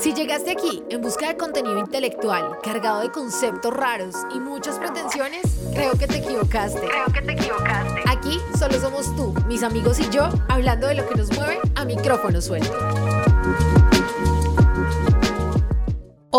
Si llegaste aquí en busca de contenido intelectual, cargado de conceptos raros y muchas pretensiones, creo que te equivocaste. Creo que te equivocaste. Aquí solo somos tú, mis amigos y yo, hablando de lo que nos mueve a micrófono suelto.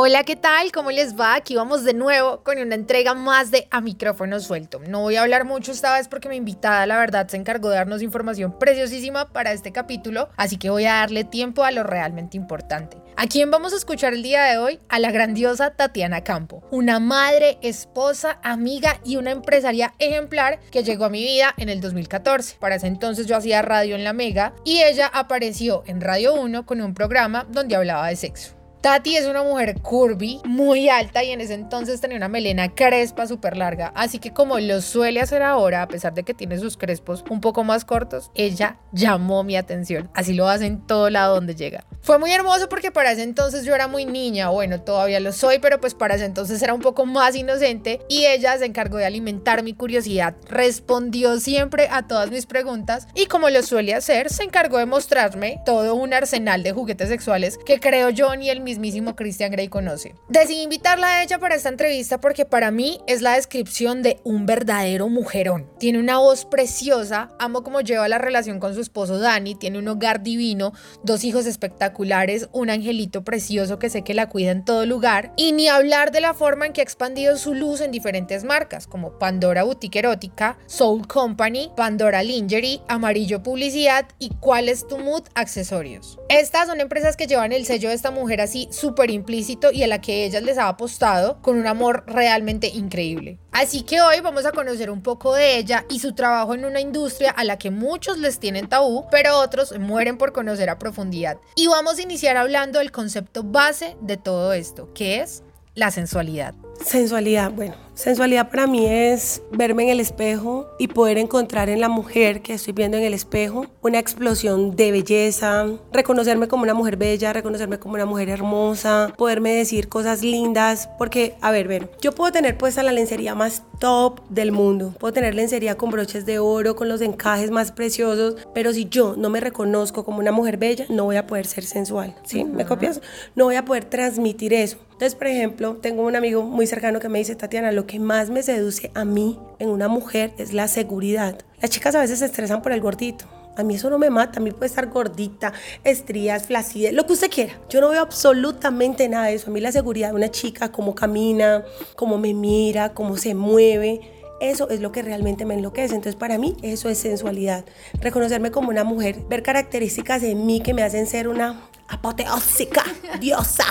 Hola, ¿qué tal? ¿Cómo les va? Aquí vamos de nuevo con una entrega más de A Micrófono Suelto. No voy a hablar mucho esta vez porque mi invitada, la verdad, se encargó de darnos información preciosísima para este capítulo, así que voy a darle tiempo a lo realmente importante. ¿A quién vamos a escuchar el día de hoy? A la grandiosa Tatiana Campo, una madre, esposa, amiga y una empresaria ejemplar que llegó a mi vida en el 2014. Para ese entonces yo hacía radio en La Mega y ella apareció en Radio 1 con un programa donde hablaba de sexo. Tati es una mujer curvy, muy alta y en ese entonces tenía una melena crespa súper larga, así que como lo suele hacer ahora, a pesar de que tiene sus crespos un poco más cortos, ella llamó mi atención. Así lo hace en todo lado donde llega. Fue muy hermoso porque para ese entonces yo era muy niña, bueno, todavía lo soy, pero pues para ese entonces era un poco más inocente y ella se encargó de alimentar mi curiosidad, respondió siempre a todas mis preguntas y como lo suele hacer, se encargó de mostrarme todo un arsenal de juguetes sexuales que creo yo ni el mismísimo Christian Grey conoce. Decidí invitarla a ella para esta entrevista porque para mí es la descripción de un verdadero mujerón. Tiene una voz preciosa, amo cómo lleva la relación con su esposo Dani, tiene un hogar divino, dos hijos espectaculares un angelito precioso que sé que la cuida en todo lugar, y ni hablar de la forma en que ha expandido su luz en diferentes marcas como Pandora Boutique Erótica, Soul Company, Pandora Lingerie, Amarillo Publicidad y Cuál es tu Mood Accesorios. Estas son empresas que llevan el sello de esta mujer así súper implícito y a la que ellas les ha apostado con un amor realmente increíble. Así que hoy vamos a conocer un poco de ella y su trabajo en una industria a la que muchos les tienen tabú, pero otros mueren por conocer a profundidad. Y vamos a iniciar hablando del concepto base de todo esto, que es la sensualidad. Sensualidad, bueno, sensualidad para mí es verme en el espejo y poder encontrar en la mujer que estoy viendo en el espejo una explosión de belleza, reconocerme como una mujer bella, reconocerme como una mujer hermosa, poderme decir cosas lindas, porque, a ver, ver, yo puedo tener puesta la lencería más top del mundo, puedo tener lencería con broches de oro, con los encajes más preciosos, pero si yo no me reconozco como una mujer bella, no voy a poder ser sensual, ¿sí? ¿Me copias? No voy a poder transmitir eso. Entonces, por ejemplo, tengo un amigo muy cercano que me dice, Tatiana, lo que más me seduce a mí en una mujer es la seguridad. Las chicas a veces se estresan por el gordito. A mí eso no me mata, a mí puede estar gordita, estrías, flacidez, lo que usted quiera. Yo no veo absolutamente nada de eso. A mí la seguridad de una chica, cómo camina, cómo me mira, cómo se mueve, eso es lo que realmente me enloquece. Entonces para mí eso es sensualidad. Reconocerme como una mujer, ver características en mí que me hacen ser una apoteósica, diosa.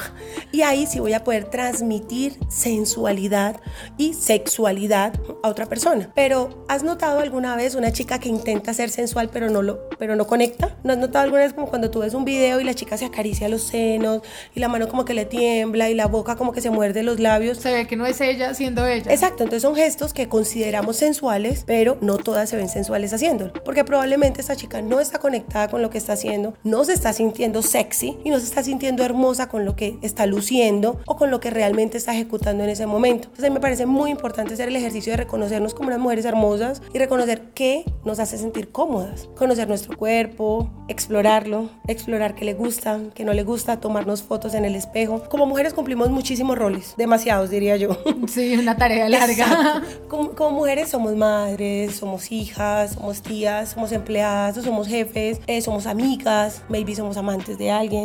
Y ahí sí voy a poder transmitir sensualidad y sexualidad a otra persona. Pero ¿has notado alguna vez una chica que intenta ser sensual pero no lo pero no conecta? ¿No has notado alguna vez como cuando tú ves un video y la chica se acaricia los senos y la mano como que le tiembla y la boca como que se muerde los labios? Se ve que no es ella siendo ella. Exacto, entonces son gestos que consideramos sensuales, pero no todas se ven sensuales haciéndolo, porque probablemente esta chica no está conectada con lo que está haciendo, no se está sintiendo sexy y no se está sintiendo hermosa con lo que está luciendo o con lo que realmente está ejecutando en ese momento. Entonces me parece muy importante hacer el ejercicio de reconocernos como unas mujeres hermosas y reconocer qué nos hace sentir cómodas, conocer nuestro cuerpo, explorarlo, explorar qué le gusta, qué no le gusta, tomarnos fotos en el espejo. Como mujeres cumplimos muchísimos roles, demasiados diría yo. Sí, una tarea larga. Como, como, mujeres somos madres, somos hijas, somos tías, somos empleadas, somos jefes, eh, somos amigas, maybe somos amantes de alguien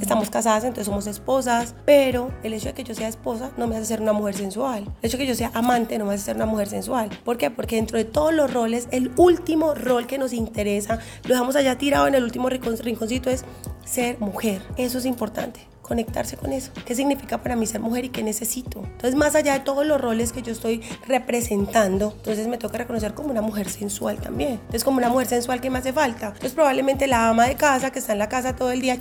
Estamos casadas, entonces somos esposas, pero el hecho de que yo sea esposa no me hace ser una mujer sensual. El hecho de que yo sea amante no me hace ser una mujer sensual. ¿Por qué? Porque dentro de todos los roles, el último rol que nos interesa, lo dejamos allá tirado en el último rinconcito, es ser mujer. Eso es importante conectarse con eso. ¿Qué significa para mí ser mujer y qué necesito? Entonces, más allá de todos los roles que yo estoy representando, entonces me toca reconocer como una mujer sensual también. Entonces, como una mujer sensual, ¿qué me hace falta? Entonces, probablemente la ama de casa que está en la casa todo el día,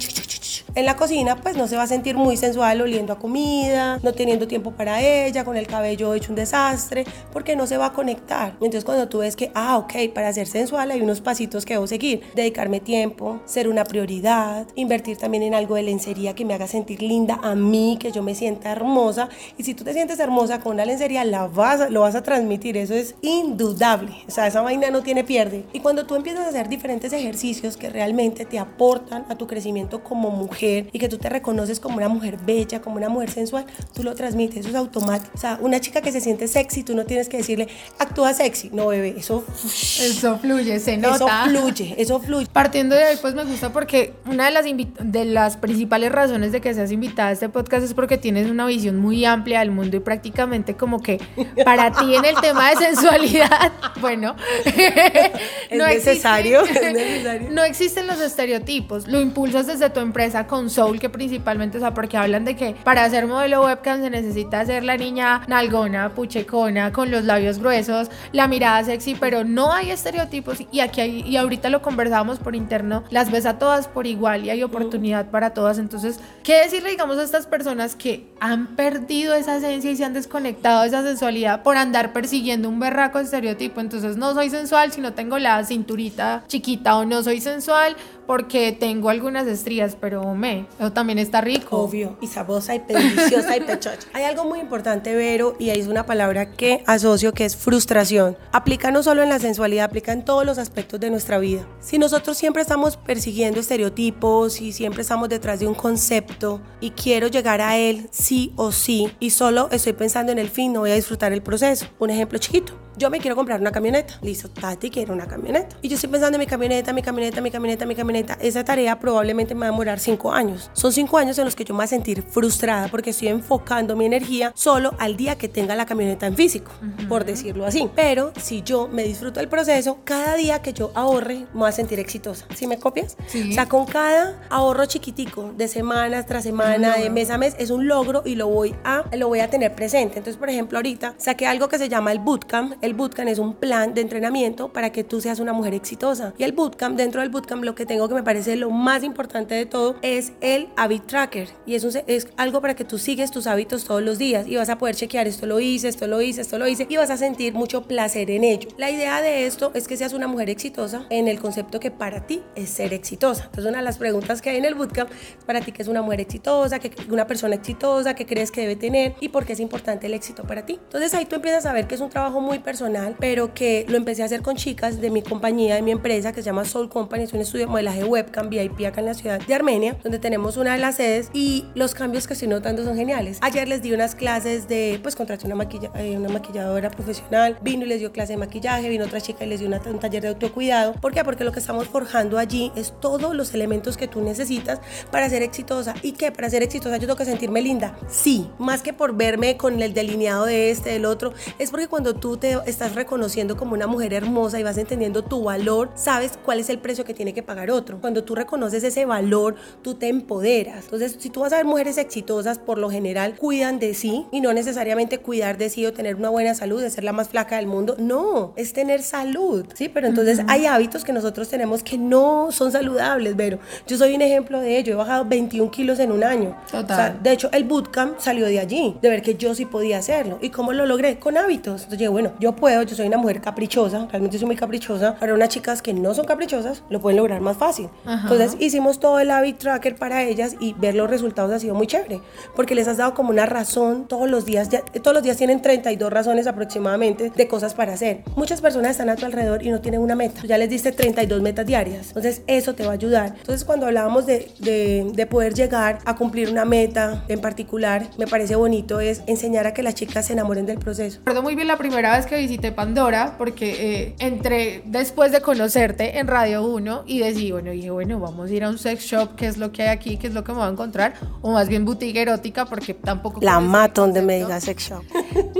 en la cocina, pues no se va a sentir muy sensual oliendo a comida, no teniendo tiempo para ella, con el cabello hecho un desastre, porque no se va a conectar. Entonces, cuando tú ves que, ah, ok, para ser sensual hay unos pasitos que debo seguir, dedicarme tiempo, ser una prioridad, invertir también en algo de lencería que me haga sentir linda a mí, que yo me sienta hermosa. Y si tú te sientes hermosa con una lencería, la vas, lo vas a transmitir. Eso es indudable. O sea, esa vaina no tiene pierde. Y cuando tú empiezas a hacer diferentes ejercicios que realmente te aportan a tu crecimiento como mujer, mujer y que tú te reconoces como una mujer bella, como una mujer sensual, tú lo transmites, eso es automático. O sea, una chica que se siente sexy, tú no tienes que decirle, actúa sexy. No, bebé, eso... Eso fluye, se nota. Eso fluye, eso fluye. Partiendo de ahí, pues me gusta porque una de las, de las principales razones de que seas invitada a este podcast es porque tienes una visión muy amplia del mundo y prácticamente como que para ti en el tema de sensualidad, bueno, es, necesario, es necesario. No existen los estereotipos. Lo impulsas desde tu empresa con Soul, que principalmente, o sea, porque hablan de que para hacer modelo webcam se necesita ser la niña nalgona, puchecona, con los labios gruesos, la mirada sexy, pero no hay estereotipos y aquí hay, y ahorita lo conversábamos por interno, las ves a todas por igual y hay oportunidad para todas. Entonces, ¿qué decirle, digamos, a estas personas que han perdido esa esencia y se han desconectado de esa sensualidad por andar persiguiendo un berraco estereotipo? Entonces, no soy sensual si no tengo la cinturita chiquita o no soy sensual porque tengo algunas estrías, pero me, eso también está rico. Obvio, y sabosa y deliciosa y pechocha. Hay algo muy importante, Vero, y ahí es una palabra que asocio que es frustración. Aplica no solo en la sensualidad, aplica en todos los aspectos de nuestra vida. Si nosotros siempre estamos persiguiendo estereotipos y siempre estamos detrás de un concepto y quiero llegar a él sí o sí y solo estoy pensando en el fin, no voy a disfrutar el proceso. Un ejemplo chiquito yo me quiero comprar una camioneta. Listo, Tati quiere una camioneta. Y yo estoy pensando en mi camioneta, mi camioneta, mi camioneta, mi camioneta. Esa tarea probablemente me va a demorar cinco años. Son cinco años en los que yo me voy a sentir frustrada porque estoy enfocando mi energía solo al día que tenga la camioneta en físico, por decirlo así. Pero si yo me disfruto del proceso, cada día que yo ahorre, me voy a sentir exitosa. ¿Sí me copias? Sí. O sea, con cada ahorro chiquitico de semana tras semana, de mes a mes, es un logro y lo voy a, lo voy a tener presente. Entonces, por ejemplo, ahorita saqué algo que se llama el bootcamp el bootcamp es un plan de entrenamiento para que tú seas una mujer exitosa. Y el bootcamp, dentro del bootcamp, lo que tengo que me parece lo más importante de todo es el habit tracker. Y eso es algo para que tú sigues tus hábitos todos los días y vas a poder chequear esto lo hice, esto lo hice, esto lo hice y vas a sentir mucho placer en ello. La idea de esto es que seas una mujer exitosa en el concepto que para ti es ser exitosa. Entonces, una de las preguntas que hay en el bootcamp es para ti que es una mujer exitosa, que una persona exitosa, que crees que debe tener y por qué es importante el éxito para ti. Entonces, ahí tú empiezas a ver que es un trabajo muy personal pero que lo empecé a hacer con chicas de mi compañía, de mi empresa, que se llama Soul Company, es un estudio de modelaje webcam VIP acá en la ciudad de Armenia, donde tenemos una de las sedes y los cambios que estoy notando son geniales. Ayer les di unas clases de, pues contraté una, maquilla, eh, una maquilladora profesional, vino y les dio clase de maquillaje, vino otra chica y les dio un taller de autocuidado. ¿Por qué? Porque lo que estamos forjando allí es todos los elementos que tú necesitas para ser exitosa. ¿Y qué? Para ser exitosa yo tengo que sentirme linda. Sí, más que por verme con el delineado de este, del otro, es porque cuando tú te estás reconociendo como una mujer hermosa y vas entendiendo tu valor, sabes cuál es el precio que tiene que pagar otro. Cuando tú reconoces ese valor, tú te empoderas. Entonces, si tú vas a ver mujeres exitosas, por lo general cuidan de sí y no necesariamente cuidar de sí o tener una buena salud, de ser la más flaca del mundo. No, es tener salud, ¿sí? Pero entonces hay hábitos que nosotros tenemos que no son saludables, pero yo soy un ejemplo de ello. He bajado 21 kilos en un año. Total. de hecho, el bootcamp salió de allí, de ver que yo sí podía hacerlo. ¿Y cómo lo logré? Con hábitos. Entonces, bueno, yo puedo, yo soy una mujer caprichosa, realmente soy muy caprichosa. Para unas chicas que no son caprichosas, lo pueden lograr más fácil. Entonces hicimos todo el habit tracker para ellas y ver los resultados ha sido muy chévere, porque les has dado como una razón todos los días, ya, todos los días tienen 32 razones aproximadamente de cosas para hacer. Muchas personas están a tu alrededor y no tienen una meta. Ya les diste 32 metas diarias. Entonces eso te va a ayudar. Entonces cuando hablábamos de, de, de poder llegar a cumplir una meta en particular, me parece bonito es enseñar a que las chicas se enamoren del proceso. Recuerdo muy bien la primera vez que visité Pandora, porque eh, entré después de conocerte en Radio 1 y decidí, bueno, dije, bueno, vamos a ir a un sex shop, ¿qué es lo que hay aquí? ¿Qué es lo que me voy a encontrar? O más bien boutique erótica, porque tampoco... La mato donde me diga sex shop.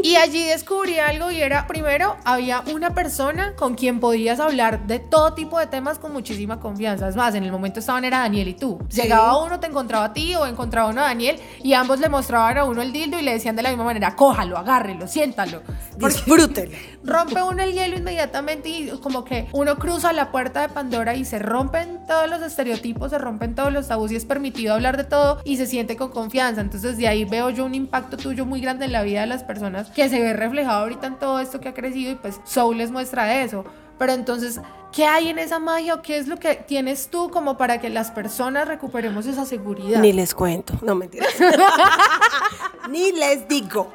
Y allí descubrí algo y era, primero, había una persona con quien podías hablar de todo tipo de temas con muchísima confianza. Es más, en el momento estaban era Daniel y tú. Llegaba uno, te encontraba a ti o encontraba uno a Daniel y ambos le mostraban a uno el dildo y le decían de la misma manera, cójalo, agárrelo, siéntalo. Disfrútelo. Rompe uno el hielo inmediatamente y como que uno cruza la puerta de Pandora y se rompen todos los estereotipos, se rompen todos los tabús y es permitido hablar de todo y se siente con confianza. Entonces de ahí veo yo un impacto tuyo muy grande en la vida de las personas que se ve reflejado ahorita en todo esto que ha crecido y pues Soul les muestra eso. Pero entonces, ¿qué hay en esa magia o qué es lo que tienes tú como para que las personas recuperemos esa seguridad? Ni les cuento, no mentiras. Ni les digo.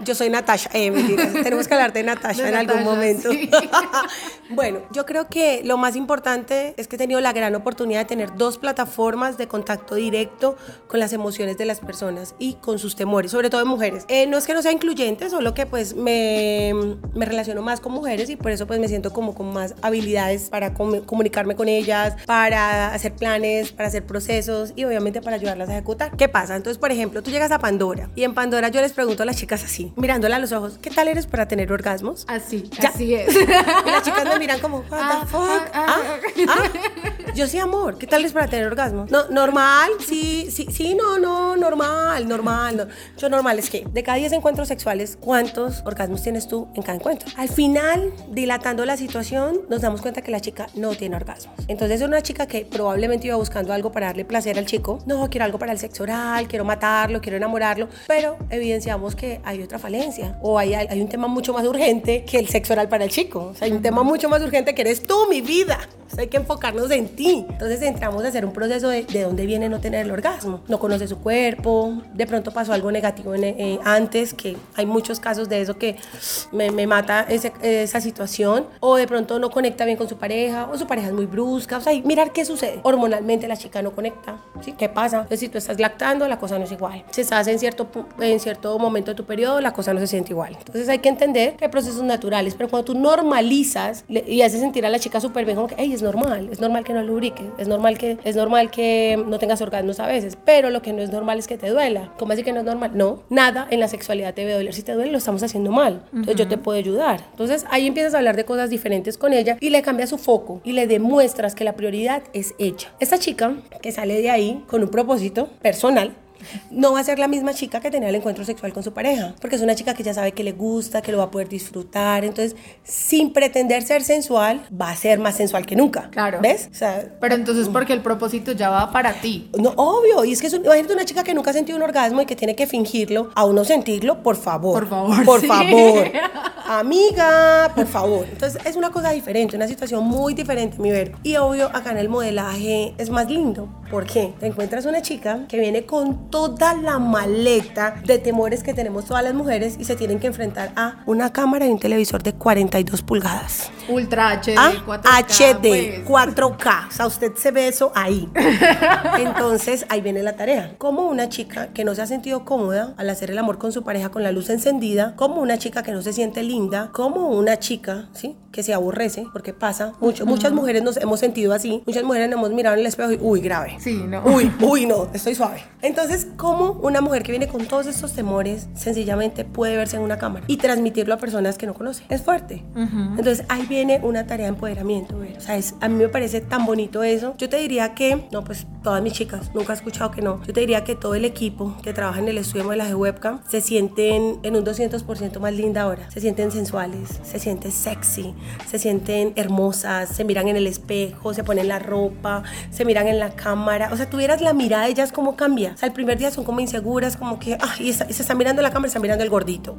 Yo soy Natasha. Eh, Tenemos que hablar de Natasha en algún momento. bueno, yo creo que lo más importante es que he tenido la gran oportunidad de tener dos plataformas de contacto directo con las emociones de las personas y con sus temores, sobre todo de mujeres. Eh, no es que no sea incluyente, solo que pues me, me, relaciono más con mujeres y por eso pues me siento como con más habilidades para comunicarme con ellas, para hacer planes, para hacer procesos y obviamente para ayudarlas a ejecutar. ¿Qué pasa? Entonces, por ejemplo, tú llegas a Pandora y en Pandora yo les pregunto a las chicas así, mirándola a los ojos, ¿qué tal eres para tener orgasmos? Así, así es. Y las chicas me miran como, what the ah, fuck? Ah, ah, ah, yo sí, amor, ¿qué tal eres para tener orgasmos? No, normal, sí, sí, sí, no, no, normal, normal. Yo normal es que de cada 10 encuentros sexuales, ¿cuántos orgasmos tienes tú en cada encuentro? Al final, dilatando la situación, nos damos cuenta que la chica no tiene orgasmos. Entonces es una chica que probablemente iba buscando algo para darle placer al chico. No, quiero algo para el sexo oral, quiero matarlo, quiero enamorarlo, pero evidenciamos que hay otra falencia o hay, hay un tema mucho más urgente que el sexo oral para el chico. O sea, hay un tema mucho más urgente que eres tú, mi vida. Hay que enfocarnos en ti. Entonces entramos a hacer un proceso de, de dónde viene no tener el orgasmo. No conoce su cuerpo, de pronto pasó algo negativo eh, antes, que hay muchos casos de eso que me, me mata esa situación, o de pronto no conecta bien con su pareja, o su pareja es muy brusca. O sea, mirar qué sucede. Hormonalmente la chica no conecta. ¿sí? ¿Qué pasa? Entonces, si tú estás lactando, la cosa no es igual. Si estás en cierto, en cierto momento de tu periodo, la cosa no se siente igual. Entonces hay que entender que hay procesos naturales, pero cuando tú normalizas y haces sentir a la chica súper bien, como que, hey, es normal, es normal que no lubrique, es normal que, es normal que no tengas orgasmos a veces, pero lo que no es normal es que te duela. ¿Cómo así que no es normal? No, nada en la sexualidad te debe doler. Si te duele, lo estamos haciendo mal. Entonces yo te puedo ayudar. Entonces ahí empiezas a hablar de cosas diferentes con ella y le cambias su foco y le demuestras que la prioridad es ella. Esta chica que sale de ahí con un propósito personal, no va a ser la misma chica que tenía el encuentro sexual con su pareja, porque es una chica que ya sabe que le gusta, que lo va a poder disfrutar, entonces sin pretender ser sensual, va a ser más sensual que nunca. Claro. ¿Ves? pero entonces porque el propósito ya va para ti. No, obvio, y es que es imagínate una chica que nunca ha sentido un orgasmo y que tiene que fingirlo, a uno sentirlo, por favor. Por favor. Por favor. Amiga, por favor. Entonces es una cosa diferente, una situación muy diferente, mi ver. Y obvio, acá en el modelaje es más lindo. ¿Por qué? Te encuentras una chica que viene con toda la maleta de temores que tenemos todas las mujeres y se tienen que enfrentar a una cámara y un televisor de 42 pulgadas. Ultra HD, 4K. Ah, HD, 4K. Pues. O sea, usted se ve eso ahí. Entonces, ahí viene la tarea. Como una chica que no se ha sentido cómoda al hacer el amor con su pareja con la luz encendida, como una chica que no se siente linda, como una chica, ¿sí? Que se aborrece, porque pasa. Mucho, Muchas mujeres nos hemos sentido así. Muchas mujeres nos hemos mirado en el espejo y, uy, grave. Sí, no. Uy, uy, no, estoy suave. Entonces, ¿cómo una mujer que viene con todos estos temores sencillamente puede verse en una cámara y transmitirlo a personas que no conoce? Es fuerte. Entonces, ahí viene una tarea de empoderamiento. O sea, a mí me parece tan bonito eso. Yo te diría que, no, pues todas mis chicas, nunca he escuchado que no. Yo te diría que todo el equipo que trabaja en el estudio de modelaje webcam se sienten en un 200% más linda ahora. Se sienten sensuales, se sienten sexy, se sienten hermosas, se miran en el espejo, se ponen la ropa, se miran en la cámara. O sea, tuvieras la mirada de ellas cómo cambia. O sea, el primer día son como inseguras, como que, ay, se está mirando la cámara, está mirando el gordito.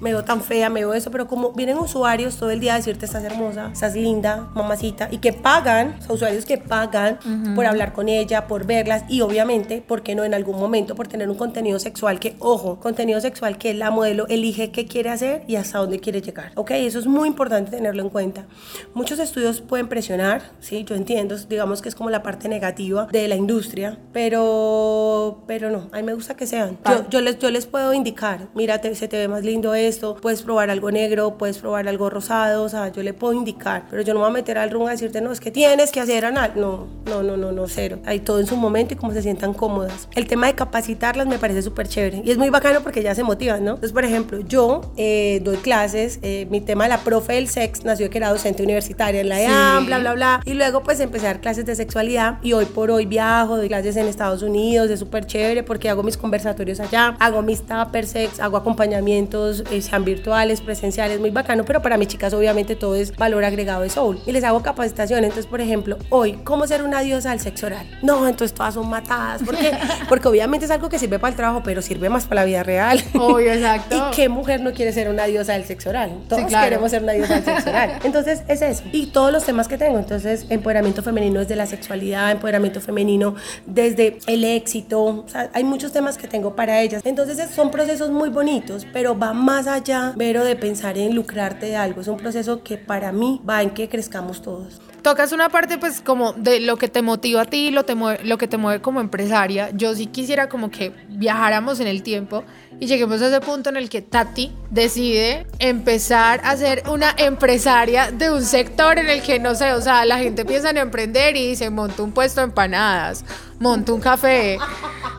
Me veo tan fea, me veo eso, pero como vienen usuarios todo el día a decirte, estás hermosa, estás linda, mamacita, y que pagan, usuarios que pagan por hablar con ella, por verlas, y obviamente, ¿por qué no en algún momento? Por tener un contenido sexual que, ojo, contenido sexual que la modelo elige qué quiere hacer y hasta dónde quiere llegar. ¿Ok? Eso es muy importante tenerlo en cuenta. Muchos estudios pueden presionar, ¿sí? Yo entiendo, digamos que es como la parte negativa de la industria, pero, pero no, a mí me gusta que sean. Yo, yo, les, yo les puedo indicar, mira, se te ve más lindo esto, puedes probar algo negro, puedes probar algo rosado, o sea, yo le puedo indicar, pero yo no me voy a meter al rum a decirte, no, es que tienes que hacer anal. No, no, no, no, no, cero. Hay todo en su momento y como se sientan cómodas. El tema de capacitarlas me parece súper chévere y es muy bacano porque ya se motivan, ¿no? Entonces, por ejemplo, yo eh, doy clases, eh, mi tema de la profe del sex nació que era docente universitaria en la EAM, bla, bla, bla, y luego pues empecé a dar clases de sexualidad y hoy por hoy viajo, doy clases en Estados Unidos, es súper chévere porque hago mis conversatorios allá, hago mis tupper sex, hago acompañamientos, eh, sean virtuales, presenciales, muy bacano, pero para mis chicas obviamente todo es valor agregado de soul y les hago capacitación. Entonces, por ejemplo, hoy, ¿cómo ser una diosa al sexo oral? No, no, entonces todas son matadas. ¿Por qué? Porque obviamente es algo que sirve para el trabajo, pero sirve más para la vida real. Obvio, exacto. ¿Y qué mujer no quiere ser una diosa del sexo oral? Todos queremos ser una diosa del sexo oral. Entonces es eso. Y todos los temas que tengo. Entonces, empoderamiento femenino desde la sexualidad, empoderamiento femenino desde el éxito. O sea, hay muchos temas que tengo para ellas. Entonces son procesos muy bonitos, pero va más allá, Vero, de pensar en lucrarte de algo. Es un proceso que para mí va en que crezcamos todos tocas una parte pues como de lo que te motiva a ti, lo, te lo que te mueve como empresaria. Yo sí quisiera como que viajáramos en el tiempo y lleguemos a ese punto en el que Tati decide empezar a ser una empresaria de un sector en el que no sé, o sea, la gente piensa en emprender y dice, monto un puesto de empanadas, monto un café,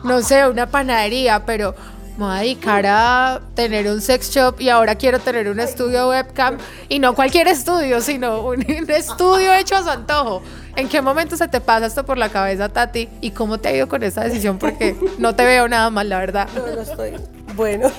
no sé, una panadería, pero me voy a dedicar a tener un sex shop y ahora quiero tener un estudio webcam y no cualquier estudio, sino un, estudio hecho a su antojo. ¿En qué momento se te pasa esto por la cabeza, Tati? ¿Y cómo te ha ido con esa decisión? Porque no te veo nada mal, la verdad. No, no estoy. Bueno.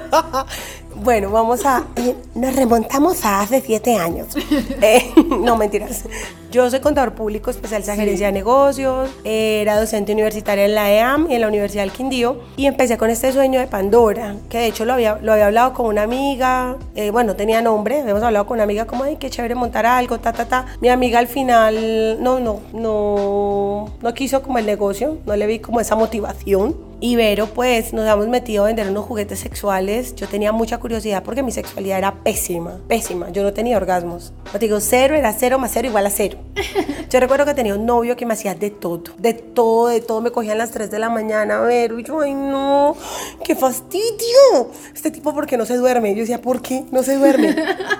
Bueno, vamos a. Eh, nos remontamos a hace siete años. Eh, no, mentiras. Yo soy contador público especialista en gerencia de negocios. Era docente universitaria en la EAM y en la Universidad del Quindío. Y empecé con este sueño de Pandora, que de hecho lo había, lo había hablado con una amiga. Eh, bueno, tenía nombre. Habíamos hablado con una amiga como, ay, qué chévere montar algo, ta, ta, ta. Mi amiga al final, no, no, no, no quiso como el negocio. No le vi como esa motivación. Ibero, pues nos habíamos metido a vender unos juguetes sexuales. Yo tenía mucha curiosidad porque mi sexualidad era pésima, pésima. Yo no tenía orgasmos. Yo digo, cero era cero más cero igual a cero. Yo recuerdo que tenía un novio que me hacía de todo, de todo, de todo. Me cogían las 3 de la mañana a ver. Y yo, ay, no, qué fastidio. Este tipo, ¿por qué no se duerme? Yo decía, ¿por qué no se duerme?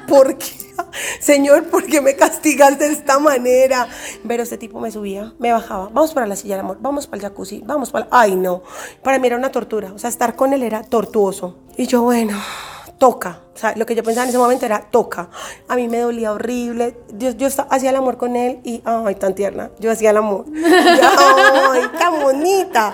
¿Por qué? Señor, ¿por qué me castigas de esta manera? Pero este tipo me subía, me bajaba. Vamos para la silla del amor, vamos para el jacuzzi, vamos para... Ay, no. Para mí era una tortura. O sea, estar con él era tortuoso. Y yo, bueno, toca. O sea, lo que yo pensaba en ese momento era toca. A mí me dolía horrible. Yo, yo hacía el amor con él y, ay, tan tierna. Yo hacía el amor. ay, tan bonita.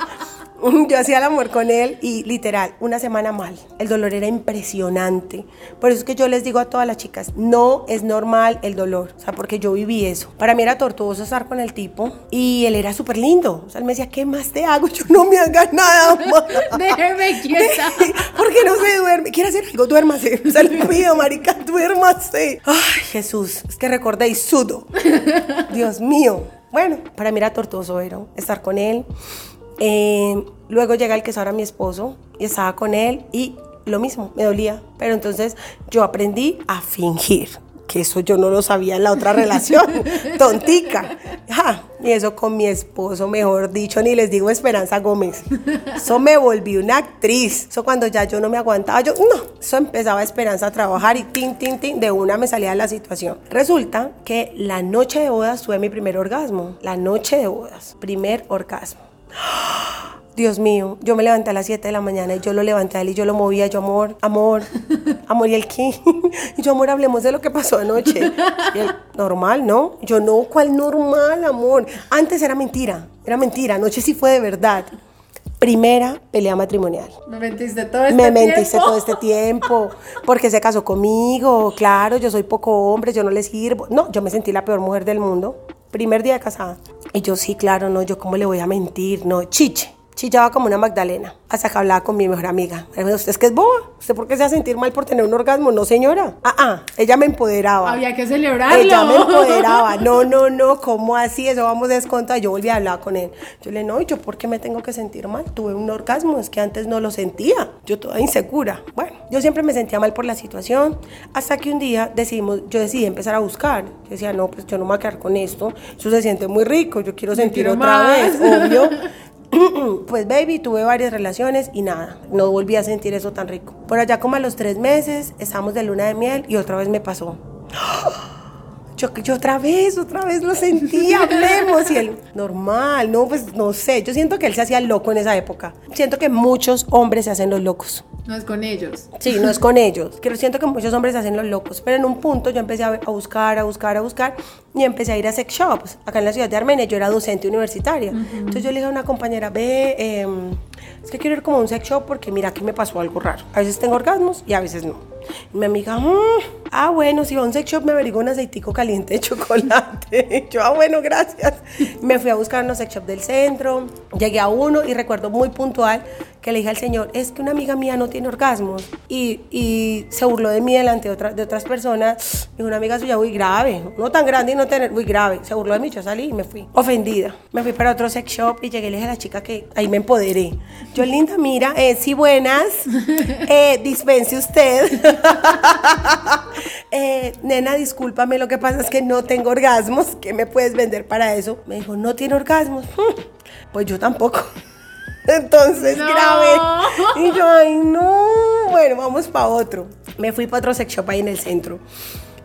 Yo hacía el amor con él y literal, una semana mal. El dolor era impresionante. Por eso es que yo les digo a todas las chicas, no es normal el dolor. O sea, porque yo viví eso. Para mí era tortuoso estar con el tipo y él era súper lindo. O sea, él me decía, ¿qué más te hago? Yo no me haga nada. Déjeme quieta. porque no se duerme. ¿Quiere hacer algo? Duérmase. O sea, le pido, marica, duérmase. Ay, Jesús, es que recordé y sudo. Dios mío. Bueno, para mí era tortuoso, ¿no? estar con él. Eh, luego llega el que es ahora mi esposo y estaba con él y lo mismo, me dolía. Pero entonces yo aprendí a fingir, que eso yo no lo sabía en la otra relación, tontica. y eso con mi esposo, mejor dicho, ni les digo Esperanza Gómez. Eso me volví una actriz. Eso cuando ya yo no me aguantaba, yo no, eso empezaba Esperanza a trabajar y tin, tin, tin, de una me salía de la situación. Resulta que la noche de bodas fue mi primer orgasmo. La noche de bodas, primer orgasmo. Dios mío, yo me levanté a las 7 de la mañana y yo lo levanté a él y yo lo movía, yo amor, amor, amor y el qué. Y yo amor, hablemos de lo que pasó anoche. Y él, normal, ¿no? Yo no, ¿cuál normal, amor? Antes era mentira, era mentira, anoche sí fue de verdad. Primera pelea matrimonial. Me mentiste todo este tiempo. Me mentiste todo este tiempo. Porque se casó conmigo. Claro, yo soy poco hombre, yo no le sirvo. No, yo me sentí la peor mujer del mundo. Primer día de casada. Y yo, sí, claro, no, yo cómo le voy a mentir, no, chiche. Chillaba como una Magdalena, hasta que hablaba con mi mejor amiga. ¿Usted es que es boba? ¿Usted por qué se va a sentir mal por tener un orgasmo? No, señora. Ah, ah, ella me empoderaba. Había que celebrarlo. Ella me empoderaba. No, no, no, ¿cómo así? Eso vamos a descontar. Yo volví a hablar con él. Yo le no, ¿yo por qué me tengo que sentir mal? Tuve un orgasmo, es que antes no lo sentía. Yo toda insegura. Bueno, yo siempre me sentía mal por la situación, hasta que un día decidimos, yo decidí empezar a buscar. Yo decía, no, pues yo no me voy a quedar con esto. Eso se siente muy rico, yo quiero sentir otra vez, obvio. pues baby, tuve varias relaciones y nada, no volví a sentir eso tan rico. Por allá como a los tres meses, estamos de luna de miel y otra vez me pasó. Yo, yo otra vez, otra vez lo sentí, hablemos. Y él, normal, no, pues no sé. Yo siento que él se hacía loco en esa época. Siento que muchos hombres se hacen los locos. No es con ellos. Sí, no es con ellos. Que siento que muchos hombres hacen los locos. Pero en un punto yo empecé a, buscar, a buscar, a buscar y empecé a ir a sex shops. Acá en la ciudad de Armenia yo era docente universitaria. Entonces yo le dije a una compañera, ve, eh, es que quiero ir como a un sex shop porque mira que me pasó algo raro. A veces tengo orgasmos y a veces no. Y mi amiga, "Mm, ah, bueno, si va a un sex shop me averiguo un aceitico caliente de chocolate. Yo, ah, bueno, gracias. Me fui a buscar unos sex shop del centro, llegué a uno y recuerdo muy puntual que le dije al señor, es que una amiga mía no tiene orgasmos. Y, y se burló de mí delante de, otra- de otras personas. Dijo, una amiga suya muy grave, no tan grande y no tener, muy grave. Se burló de mí, yo salí y me fui. Ofendida. Me fui para otro sex shop y llegué y le dije a la chica que ahí me empoderé. Yo, linda, mira, eh, sí, buenas, eh, dispense usted. Eh, nena, discúlpame, lo que pasa es que no tengo orgasmos. ¿Qué me puedes vender para eso? Me dijo, no tiene orgasmos. Pues yo tampoco. Entonces, No. grave. Y yo, ay, no. Bueno, vamos para otro. Me fui para otro sex shop ahí en el centro.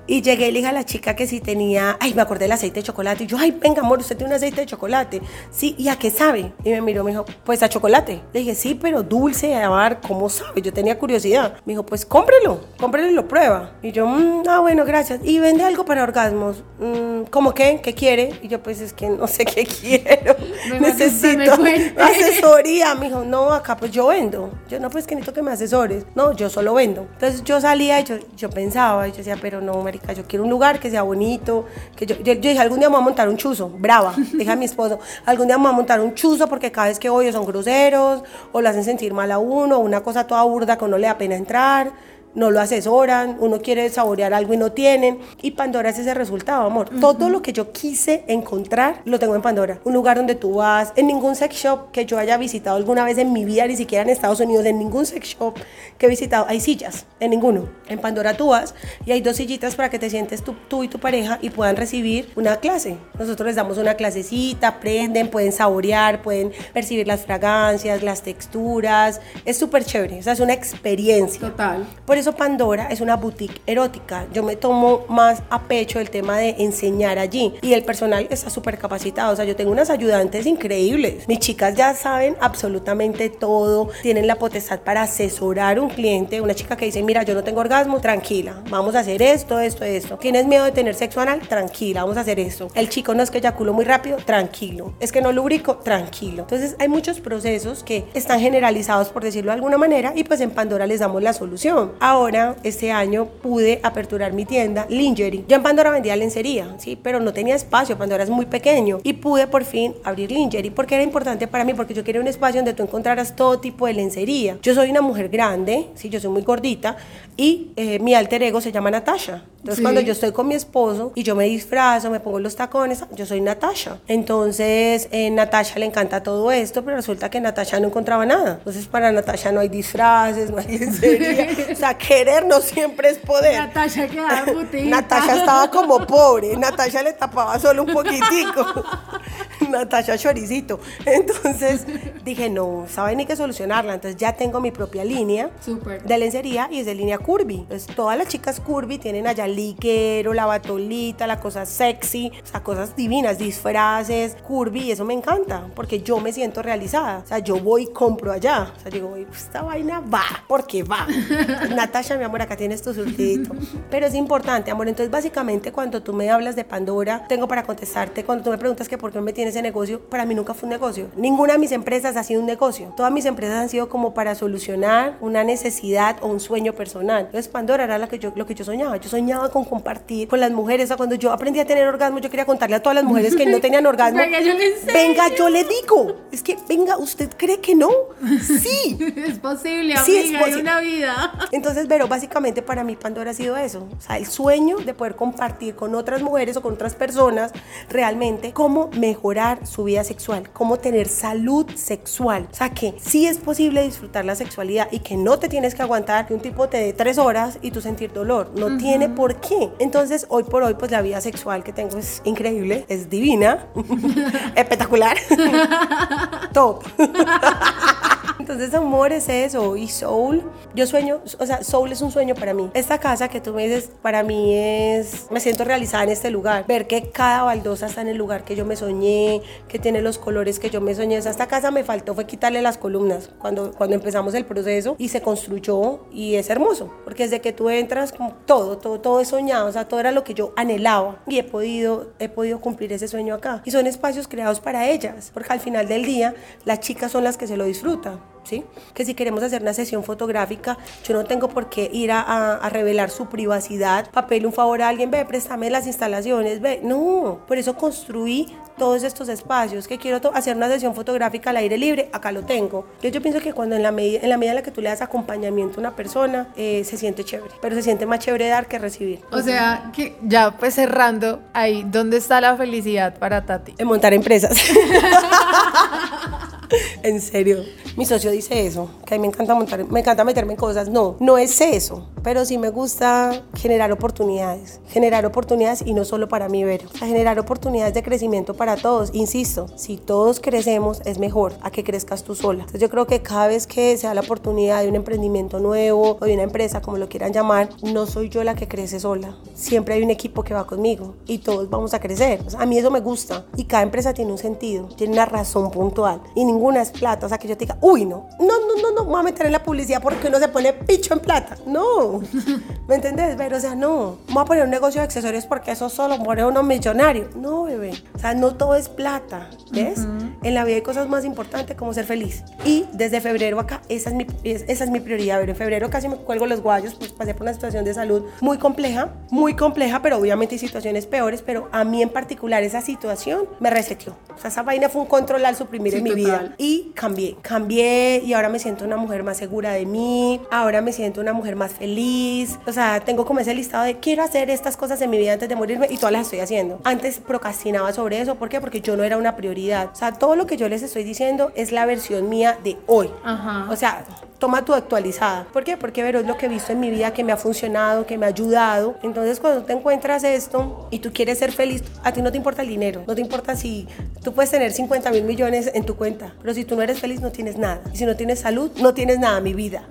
Y llegué y le dije a la chica que si tenía, ay, me acordé del aceite de chocolate. Y yo, ay, venga, amor, usted tiene un aceite de chocolate. Sí, ¿y a qué sabe? Y me miró, me dijo, pues a chocolate. Le dije, sí, pero dulce, amar, ¿cómo sabe? Yo tenía curiosidad. Me dijo, pues cómprelo, cómprelo y lo prueba. Y yo, "Mm, ah, bueno, gracias. ¿Y vende algo para orgasmos? Mm, ¿Cómo qué? ¿Qué quiere? Y yo, pues es que no sé qué quiero. Me Necesito cuente. asesoría. Me dijo, no, acá pues yo vendo. Yo, no, pues que necesito que me asesores. No, yo solo vendo. Entonces yo salía y yo, yo pensaba, y yo decía, pero no, marica, yo quiero un lugar que sea bonito. Que yo, yo, yo dije, algún día me voy a montar un chuzo, brava. Dije a mi esposo, algún día me voy a montar un chuzo porque cada vez que voy son groseros o lo hacen sentir mal a uno, una cosa toda burda que a uno le da pena entrar no lo asesoran, uno quiere saborear algo y no tienen. Y Pandora es ese resultado, amor. Todo lo que yo quise encontrar lo tengo en Pandora. Un lugar donde tú vas, en ningún sex shop que yo haya visitado alguna vez en mi vida, ni siquiera en Estados Unidos, en ningún sex shop que he visitado, hay sillas, en ninguno. En Pandora tú vas y hay dos sillitas para que te sientes tú, tú y tu pareja y puedan recibir una clase. Nosotros les damos una clasecita, aprenden, pueden saborear, pueden percibir las fragancias, las texturas. Es súper chévere, o sea, es una experiencia. Total. Por eso Pandora es una boutique erótica. Yo me tomo más a pecho el tema de enseñar allí. Y el personal está súper capacitado. O sea, yo tengo unas ayudantes increíbles. Mis chicas ya saben absolutamente todo. Tienen la potestad para asesorar un cliente. Una chica que dice, mira, yo no tengo orgasmo, tranquila. Vamos a hacer esto, esto, esto. ¿Tienes miedo de tener sexo anal? Tranquila, vamos a hacer esto. El chico no es que eyaculo muy rápido, tranquilo. Es que no lubrico, tranquilo. Entonces hay muchos procesos que están generalizados, por decirlo de alguna manera, y pues en Pandora les damos la solución. Ahora, este año pude aperturar mi tienda Lingerie. Yo en Pandora vendía lencería, sí, pero no tenía espacio, Pandora es muy pequeño y pude por fin abrir Lingerie porque era importante para mí porque yo quería un espacio donde tú encontraras todo tipo de lencería. Yo soy una mujer grande, sí, yo soy muy gordita y eh, mi alter ego se llama Natasha. Entonces Sí. cuando yo estoy con mi esposo y yo me disfrazo, me pongo los tacones, yo soy Natasha. Entonces, eh, Natasha le encanta todo esto, pero resulta que Natasha no encontraba nada. Entonces, para Natasha no hay disfraces, no hay lencería. o sea, querer no siempre es poder. Natasha quedaba putita. Natasha estaba como pobre, Natasha le tapaba solo un poquitico. Natasha choricito. Entonces dije, no, saben ni que solucionarla. Entonces ya tengo mi propia línea Súper. de lencería y es de línea curvy. Entonces todas las chicas curvy tienen allá liquero, la batolita, la cosa sexy, o sea, cosas divinas, disfraces, curvy y eso me encanta porque yo me siento realizada. O sea, yo voy y compro allá. O sea, digo, "Uy, esta vaina va, porque va. Natasha, mi amor, acá tienes tu surtidito. Pero es importante, amor. Entonces, básicamente, cuando tú me hablas de Pandora, tengo para contestarte. Cuando tú me preguntas que por qué me tienes ese negocio, para mí nunca fue un negocio. Ninguna de mis empresas ha sido un negocio. Todas mis empresas han sido como para solucionar una necesidad o un sueño personal. Entonces, Pandora era lo que yo, lo que yo soñaba. Yo soñaba con compartir con las mujeres. O sea, cuando yo aprendí a tener orgasmo, yo quería contarle a todas las mujeres que no tenían orgasmo. Venga, yo le. Venga, yo le digo. Es que, venga, ¿usted cree que no? Sí. Es posible, Sí, es amiga, posible. hay una vida. Entonces, pero básicamente para mí Pandora ha sido eso, o sea, el sueño de poder compartir con otras mujeres o con otras personas realmente cómo mejorar su vida sexual, cómo tener salud sexual, o sea, que sí es posible disfrutar la sexualidad y que no te tienes que aguantar que un tipo te dé tres horas y tú sentir dolor, no tiene por qué. Entonces, hoy por hoy, pues la vida sexual que tengo es increíble, es divina, espectacular, top. Entonces, amor es eso. Y soul, yo sueño, o sea, soul es un sueño para mí. Esta casa que tú me dices, para mí es, me siento realizada en este lugar. Ver que cada baldosa está en el lugar que yo me soñé, que tiene los colores que yo me soñé. O sea, esta casa me faltó fue quitarle las columnas cuando, cuando empezamos el proceso y se construyó y es hermoso. Porque desde que tú entras, como todo, todo, todo es soñado. O sea, todo era lo que yo anhelaba y he podido, he podido cumplir ese sueño acá. Y son espacios creados para ellas, porque al final del día, las chicas son las que se lo disfrutan. ¿Sí? Que si queremos hacer una sesión fotográfica, yo no tengo por qué ir a, a, revelar su privacidad, papel un favor a alguien, ve, préstame las instalaciones, ve, no, por eso construí todos estos espacios, que quiero hacer una sesión fotográfica al aire libre, acá lo tengo. Yo, yo pienso que cuando en la, medida, en la medida en la que tú le das acompañamiento a una persona, eh, se siente chévere, pero se siente más chévere dar que recibir. O sea, que ya pues cerrando ahí, ¿dónde está la felicidad para Tati? En montar empresas. en serio. Mi socio dice eso, que a mí me encanta montar, me encanta meterme en cosas. No, no es eso, pero sí me gusta generar oportunidades, generar oportunidades y no solo para mí, ver, generar oportunidades de crecimiento para todos. Insisto, si todos crecemos es mejor a que crezcas tú sola. Entonces yo creo que cada vez que sea la oportunidad de un emprendimiento nuevo o de una empresa, como lo quieran llamar, no soy yo la que crece sola. Siempre hay un equipo que va conmigo y todos vamos a crecer. a mí eso me gusta y cada empresa tiene un sentido, tiene una razón puntual y ninguna es plata. O sea, que yo te diga, uy, no, no, no, no, no, me voy a meter en la publicidad porque uno se pone picho en plata. No, ¿me entendés? Pero, o sea, no, voy a poner un negocio de accesorios porque eso solo pone uno millonario. No, bebé. O sea, no todo es plata, ¿ves? En la vida hay cosas más importantes como ser feliz. Y desde febrero acá, esa es mi, esa es mi prioridad. Pero en febrero casi me cuelgo los guayos, pues pasé por una situación de salud muy compleja, muy compleja, pero obviamente hay situaciones peores, pero a mí en particular esa situación me reseteó. O sea, esa vaina fue un control al suprimir en mi vida. Y cambié, cambié y ahora me siento una mujer más segura de mí, ahora me siento una mujer más feliz. O sea, tengo como ese listado de quiero hacer estas cosas en mi vida antes de morirme y todas las estoy haciendo. Antes procrastinaba sobre eso, ¿por qué? Porque yo no era una prioridad. O sea, todo lo que yo les estoy diciendo es la versión mía de hoy. O sea, toma tu actualizada. ¿Por qué? Porque ver es lo que he visto en mi vida que me ha funcionado, que me ha ayudado. Entonces, cuando te encuentras esto y tú quieres ser feliz, a ti no te importa el dinero, no te importa si tú puedes tener 50 mil millones en tu cuenta, pero si tú no eres feliz, no tienes nada. Y si no tienes salud, no tienes nada, mi vida.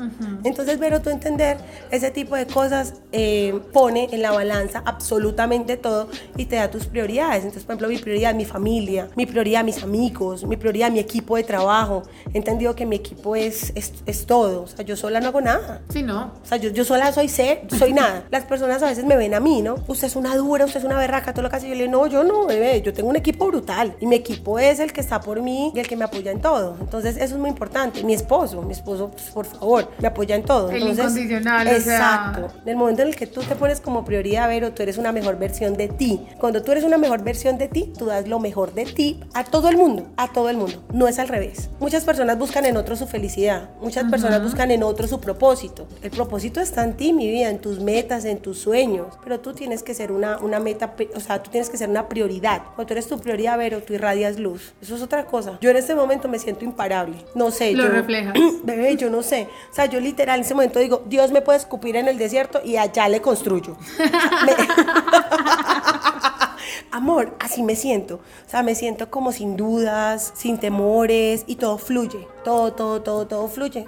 Entonces, Vero, tú entender ese tipo de cosas eh, pone en la balanza absolutamente todo y te da tus prioridades. Entonces, por ejemplo, mi prioridad, mi familia, mi prioridad, mis amigos, mi prioridad, mi equipo de trabajo. He entendido que mi equipo es, es, es todo. O sea, yo sola no hago nada. Sí, ¿no? O sea, yo, yo sola soy ser, soy nada. Las personas a veces me ven a mí, ¿no? Usted es una dura, usted es una berraca, todo lo que hace. Yo le digo, no, yo no, bebé, yo tengo un equipo brutal. Y mi equipo es el que está por mí y el que me apoya en todo. Entonces, eso es muy importante. Mi esposo, mi esposo, pues, por favor, me apoya en todo. Entonces, el incondicional, Exacto. En el momento en el que tú te pones como prioridad, Vero, tú eres una mejor versión de ti. Cuando tú eres una mejor versión de ti, tú das lo mejor de ti a todo el mundo, a todo el mundo. No es al revés. Muchas personas buscan en otro su felicidad. Muchas personas buscan en otro su propósito. El propósito está en ti, mi vida, en tus metas, en tus sueños. Pero tú tienes que ser una, una meta, o sea, tú tienes que ser una prioridad. Cuando tú eres tu prioridad, Vero, tú irradias luz. Eso es otra cosa. Yo en este momento me siento imparable. No sé. Lo yo, reflejas. Bebé, yo no sé. O sea, yo literal en ese momento digo, Dios me puede escupir en el desierto y allá le construyo. Amor, así me siento. O sea, me siento como sin dudas, sin temores y todo fluye. Todo, todo, todo, todo fluye.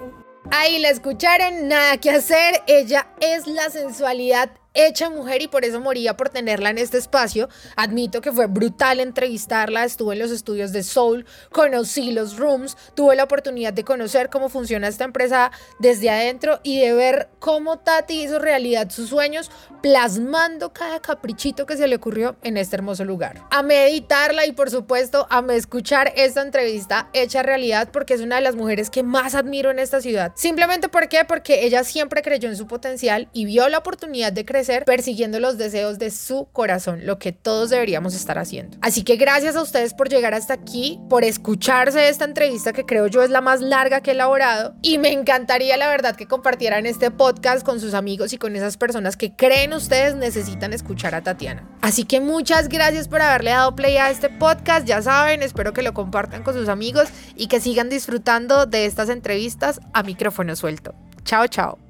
Ahí la escucharon, nada que hacer. Ella es la sensualidad hecha mujer y por eso moría por tenerla en este espacio. Admito que fue brutal entrevistarla, estuve en los estudios de Soul, conocí los rooms, tuve la oportunidad de conocer cómo funciona esta empresa desde adentro y de ver cómo Tati hizo realidad sus sueños plasmando cada caprichito que se le ocurrió en este hermoso lugar. A meditarla y por supuesto a escuchar esta entrevista hecha realidad porque es una de las mujeres que más admiro en esta ciudad. Simplemente ¿por qué? Porque ella siempre creyó en su potencial y vio la oportunidad de persiguiendo los deseos de su corazón, lo que todos deberíamos estar haciendo. Así que gracias a ustedes por llegar hasta aquí, por escucharse esta entrevista que creo yo es la más larga que he elaborado y me encantaría la verdad que compartieran este podcast con sus amigos y con esas personas que creen ustedes necesitan escuchar a Tatiana. Así que muchas gracias por haberle dado play a este podcast, ya saben, espero que lo compartan con sus amigos y que sigan disfrutando de estas entrevistas a micrófono suelto. Chao, chao.